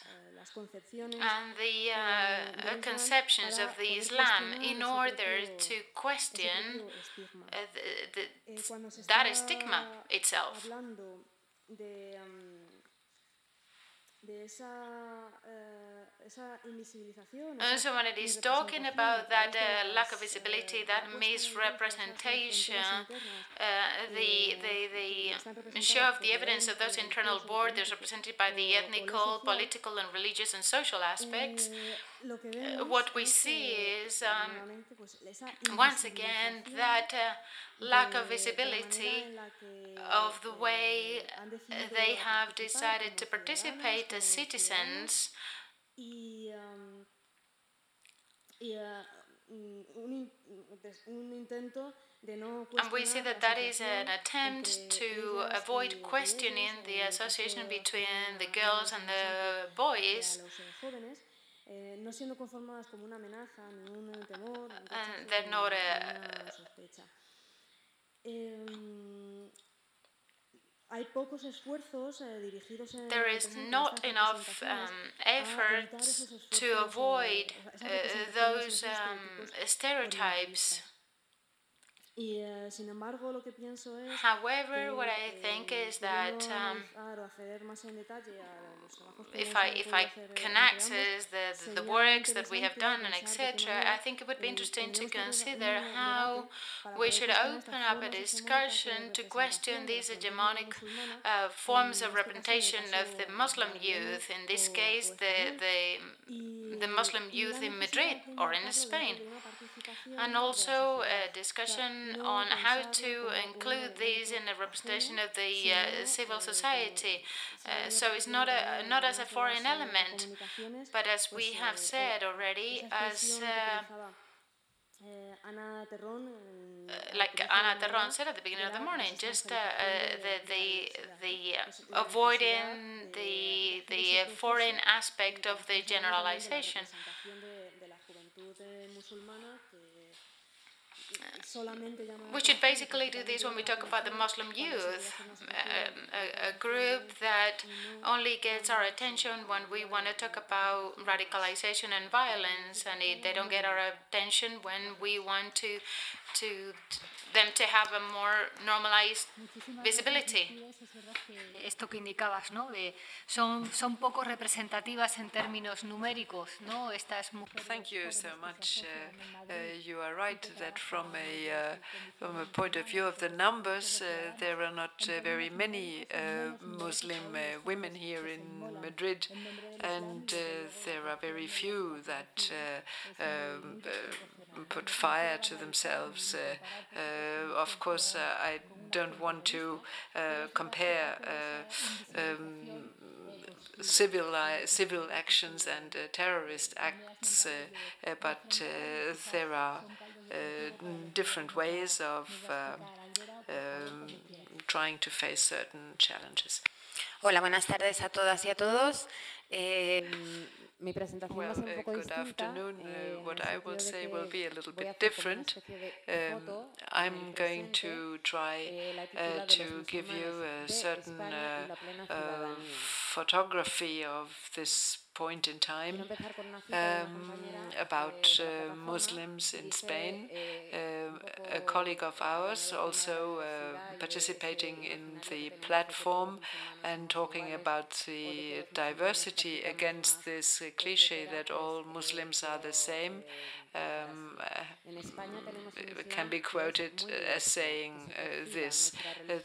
and the uh, conceptions of the Islam in order to question uh, the, the, that stigma itself. Uh, so when it is talking about that uh, lack of visibility, that misrepresentation, uh, the, the, the show of the evidence of those internal borders represented by the ethnical, political, and religious and social aspects, uh, what we see is, um, once again, that uh, lack of visibility of the way they have decided to participate as citizens y, um, y uh, un, un intento and we see that that is an attempt to avoid questioning the association between the girls and the boys. And they're not a, there is not enough um, effort to avoid uh, those um, stereotypes. Eh, However, what I think is that um, if I if I can access the, the works that we have done and etc., I think it would be interesting to consider how we should open up a discussion to question these hegemonic uh, forms of representation of the Muslim youth. In this case, the the the Muslim youth in Madrid or in Spain and also a discussion on how to include these in the representation of the uh, civil society. Uh, so it's not a not as a foreign element, but as we have said already, as uh, uh, like Ana Terron said at the beginning of the morning, just uh, uh, the the the avoiding the the foreign aspect of the generalization. We should basically do this when we talk about the Muslim youth, um, a, a, group that only gets our attention when we want to talk about radicalization and violence, and it, they don't get our attention when we want to to them to have a more normalized visibility. Esto que indicabas, ¿no? De, son, son poco representativas en términos numéricos, ¿no? Estas mujeres. Thank you so much. Uh, uh, you are right that from a, uh, from a point of view of the numbers, uh, there are not uh, very many uh, Muslim women here in Madrid, and there are very few that um, put fire to themselves. Uh, uh, of course, uh, I don't want to compare um, civil civil actions and terrorist acts, but there are different ways of um, trying to face certain challenges. Hola, buenas tardes a todas y a todos. Eh, well, va a ser un poco uh, good afternoon. Uh, eh, what I will say will be a little bit different. Um, I'm going to try uh, to give you a certain uh, uh, photography of this point in time um, about uh, Muslims in Spain. Uh, a colleague of ours also uh, participating in the platform and talking about the diversity against this cliche that all Muslims are the same um, can be quoted as saying uh, this.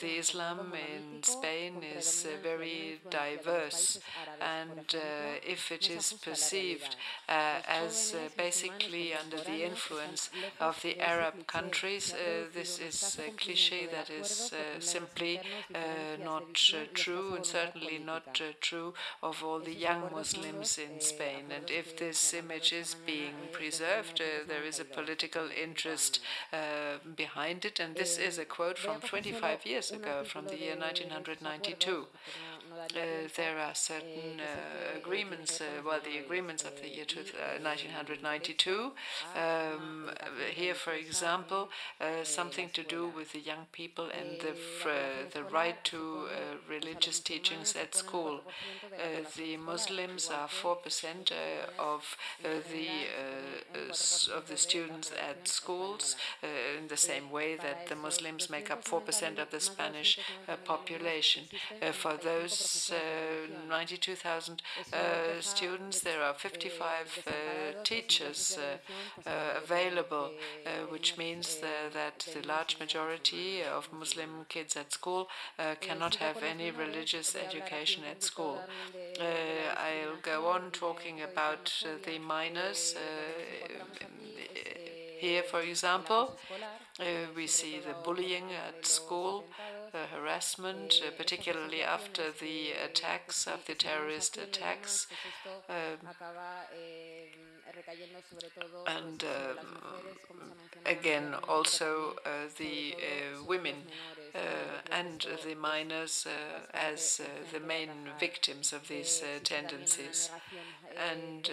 The Islam in Spain is uh, very diverse, and uh, if it is perceived uh, as uh, basically under the influence of the Arab countries, this is a cliche that is simply not true, and certainly not true of all the young Muslims in Spain. And if this image is being preserved, uh, there is a political interest uh, behind it. And this is a quote from 25 years ago, from the year 1992. Uh, there are certain uh, uh agreements, uh, well, the agreements of the year 1992. Uh, um, uh, here, for example, something to do with the young people and the, the right to religious teachings at school. the Muslims are 4% of the of the students at schools, in the same way that the Muslims make up 4% of the Spanish population. for those uh, 92,000 uh, students. There are 55 uh, teachers uh, uh, available, uh, which means that the large majority of Muslim kids at school cannot have any religious education at school. I'll go on talking about the minors here, for example, uh, we see the bullying at school, uh, harassment, uh, particularly after the attacks, of the terrorist attacks. Um, and um, again, also uh, the uh, women uh, and the minors as the main victims of these tendencies. And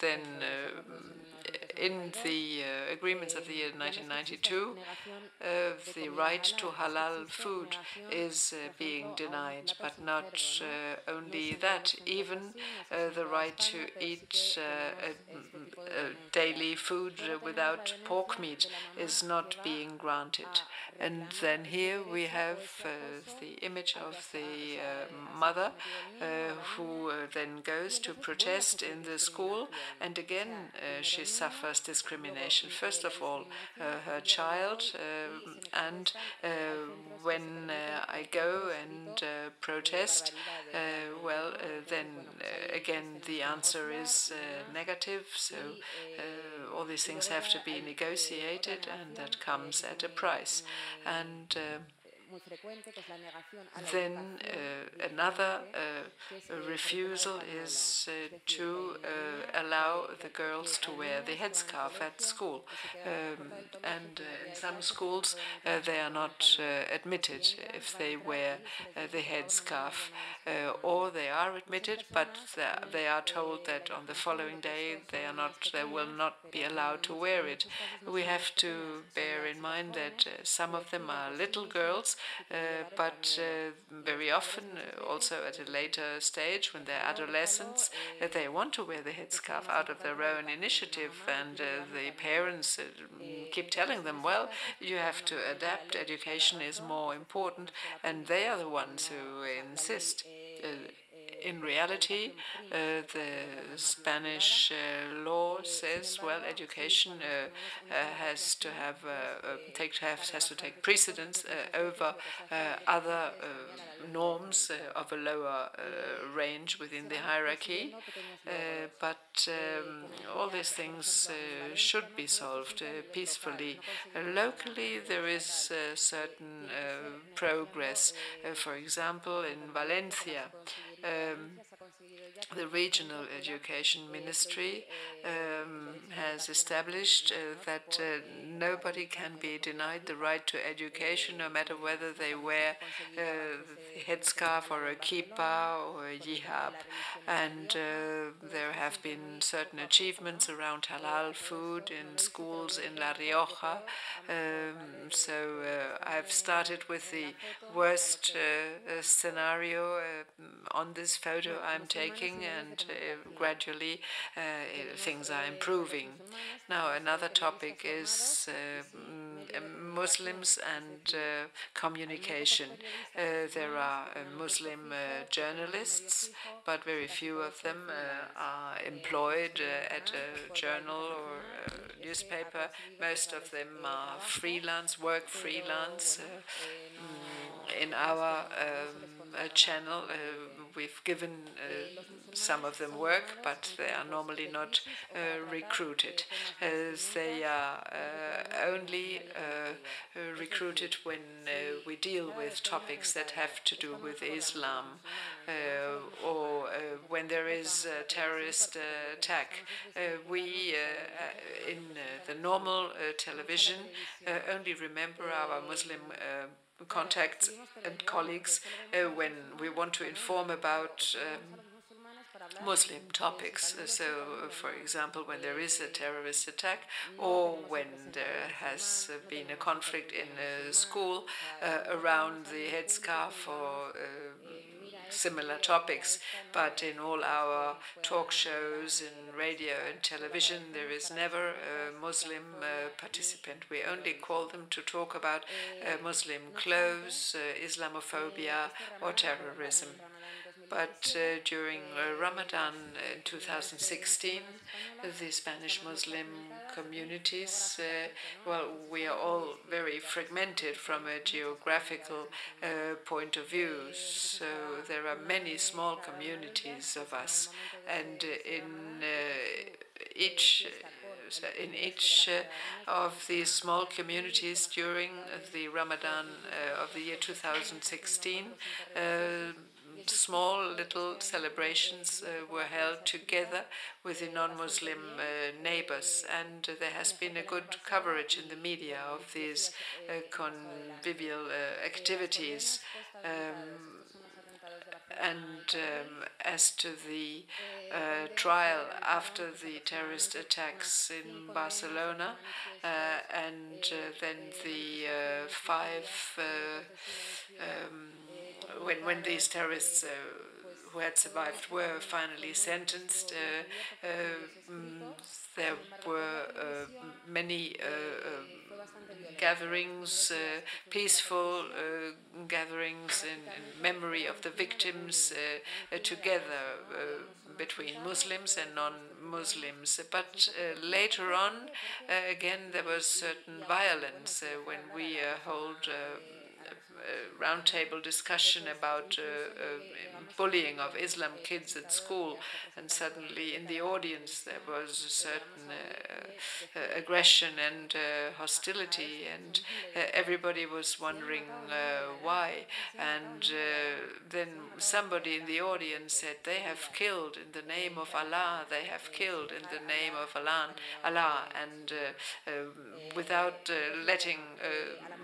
then in the uh, agreements of the year 1992, uh, the right to halal food is uh, being denied, but not uh, only that, even uh, the right to eat uh, Uh, daily food without pork meat is not being granted. And then here we have uh, the image of the uh, mother who then goes to protest in the school, and again she suffers discrimination. First of all, uh, her child, uh, and uh, when I go and protest, well, then again the answer is negative. So Uh, all these things have to be negotiated, and that comes at a price. And um, then uh, another uh, refusal is uh, to uh, allow the girls to wear the headscarf at school. Um, and uh, in some schools, uh, they are not admitted if they wear the headscarf, or they are admitted, but they are told that on the following day they are not, they will not be allowed to wear it. We have to bear in mind that some of them are little girls, Uh, but uh, very often, uh, also at a later stage, when they're adolescents, they want to wear the headscarf out of their own initiative, and the parents keep telling them, well, you have to adapt, education is more important, and they are the ones who insist. Uh, in reality, uh, the Spanish uh, law says, well, education uh, uh has to have uh, take have, has to take precedence over other norms of a lower range within the hierarchy. but um, all these things should be solved peacefully. locally, there is certain progress. for example, in Valencia, um, the regional education ministry um, has established uh, that uh, nobody can be denied the right to education, no matter whether they wear uh, a headscarf or a kippah or a hijab. And uh, there have been certain achievements around halal food in schools in La Rioja. Um, so uh, I've started with the worst uh, scenario on this photo I'm taking and uh, gradually uh, things are improving. Now, another topic is uh, uh Muslims and uh, communication. Uh, there are Muslim journalists, but very few of them are employed at a journal or newspaper. Most of them are freelance, work freelance. Mm, in our um, channel, we've given uh, some of them work, but they are normally not uh, recruited. As they are uh, only uh, uh, recruited when we deal with topics that have to do with Islam or when there is a terrorist attack. we, in the normal television, only remember our Muslim contacts and colleagues uh, when we want to inform about um, Muslim topics. So, for example, when there is a terrorist attack or when there has been a conflict in a school uh, around the headscarf or uh, similar topics, but in all our talk shows in radio and television, there is never a Muslim uh, participant. We only call them to talk about uh, Muslim clothes, uh, Islamophobia, or terrorism. But uh, during uh, Ramadan in 2016, the Spanish Muslim communities, uh, well, we are all very fragmented from a geographical uh, point of view. So there are many small communities of us, and in uh, each in each uh, of these small communities during the Ramadan uh, of the year 2016, uh, small little celebrations uh, were held together with the non-Muslim uh, neighbors, and uh, there has been a good coverage in the media of these uh, convivial uh, activities. Um, and um, as to the uh, trial after the terrorist attacks in Barcelona, uh, and uh, then the five um, when when these terrorists uh, who had survived were finally sentenced, uh, uh, mm, there were many gatherings, uh, peaceful uh, gatherings in, in, memory of the victims uh, together between Muslims and non-Muslims. But later on, again, there was certain violence when we hold roundtable discussion about uh, uh, bullying of Islam kids at school, and suddenly in the audience there was a certain uh, uh, aggression and uh, hostility, and everybody was wondering why. And then somebody in the audience said, They have killed in the name of Allah, they have killed in the name of Allah, Allah and uh, uh, without uh, letting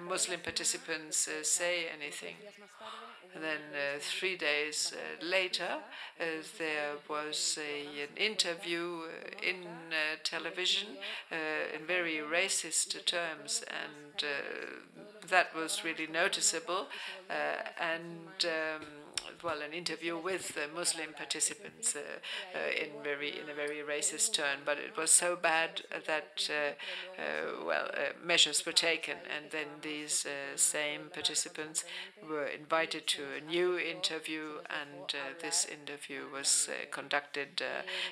Muslim participants say anything. And then uh, three days uh, later, uh, there was a, an interview in television in very racist terms, and that was really noticeable. and um, well, an interview with Muslim participants uh, uh, in very in a very racist tone. But it was so bad that uh, uh well uh, measures were taken, and then these uh, same participants were invited to a new interview, and this interview was conducted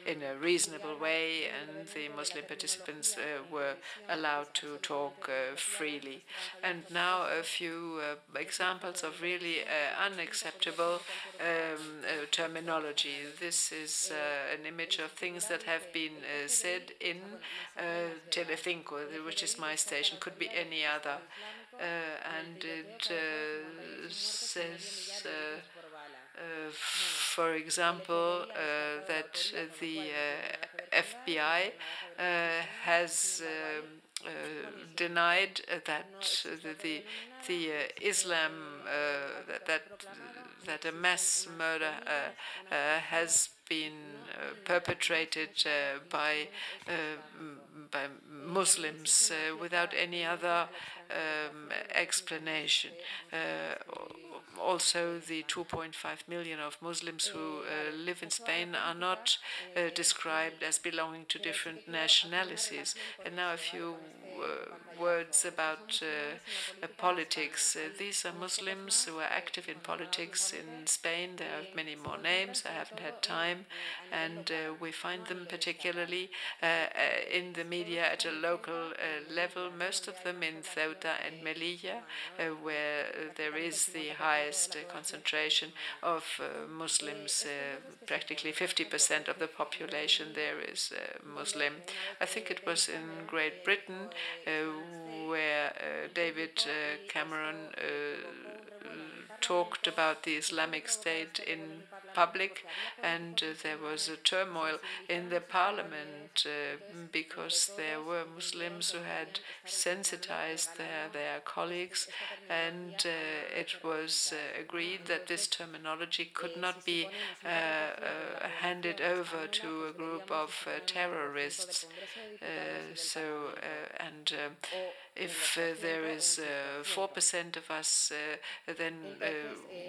in a reasonable way, and the Muslim participants were allowed to talk freely. And now a few examples of really unacceptable um, uh, terminology. This is uh, an image of things that have been uh, said in uh, Telecinco, which is my station, could be any other. Uh, and it uh, says, for example, that the FBI has um, denied that the the Islam that, that that a mass murder uh, uh, has been uh, perpetrated by by Muslims without any other um, explanation also the 2.5 million of Muslims who uh, live in Spain are not uh, described as belonging to different nationalities. And now few uh, words about uh, uh, politics. Uh, these are Muslims who are active in politics in Spain. There are many more names. I haven't had time. And uh, we find them particularly uh, in the media at a local level, most of them in Ceuta and Melilla, where there is the highest concentration of Muslims. practically 50% of the population there is Muslim. I think it was in Great Britain where uh, David uh, Cameron uh, talked about the Islamic State in public, and uh, there was a turmoil in the parliament uh, because there were Muslims who had sensitized their, their colleagues, and uh, it was uh, agreed that this terminology could not be uh, uh, handed over to a group of terrorists. so, and if uh, there is uh, 4% of us, uh, then uh,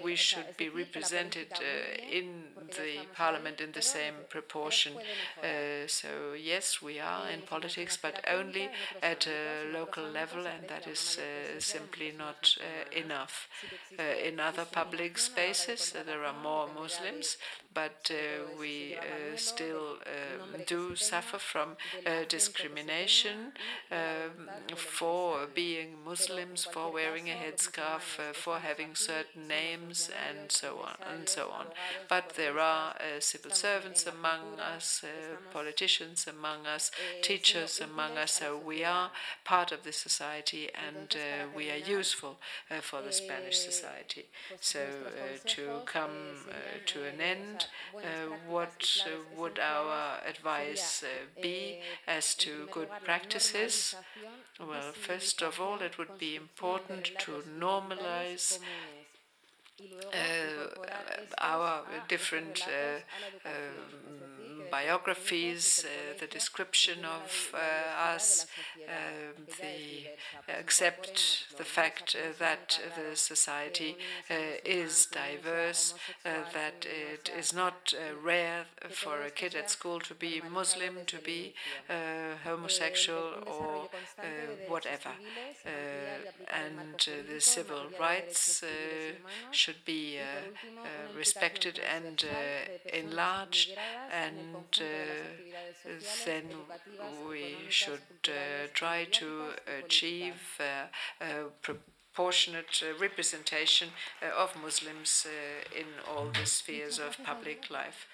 we should be represented uh, in the parliament in the same proportion. Uh, so, yes, we are in politics, but only at a local level, and that is simply not enough. in other public spaces, there are more Muslims, but we still um, do suffer from discrimination um, for being Muslims, for wearing a headscarf, uh, for having certain names, and so on and so on. But there are uh, civil servants among us, uh, politicians among us, teachers among us. So we are part of the society, and uh, we are useful uh, for the Spanish society. So uh, to come to an end, what would our advice be as to good practices? Well, first of all, it would be important to normalize uh, our different uh, um, biographies, uh, the description of uh, us, um, the accept the fact uh, that the society uh, is diverse, that it is not rare for a kid at school to be Muslim, to be homosexual, or whatever. and the civil rights should be respected and enlarged and uh, then we should uh, try to achieve uh, proportionate representation of Muslims in all the spheres of public life.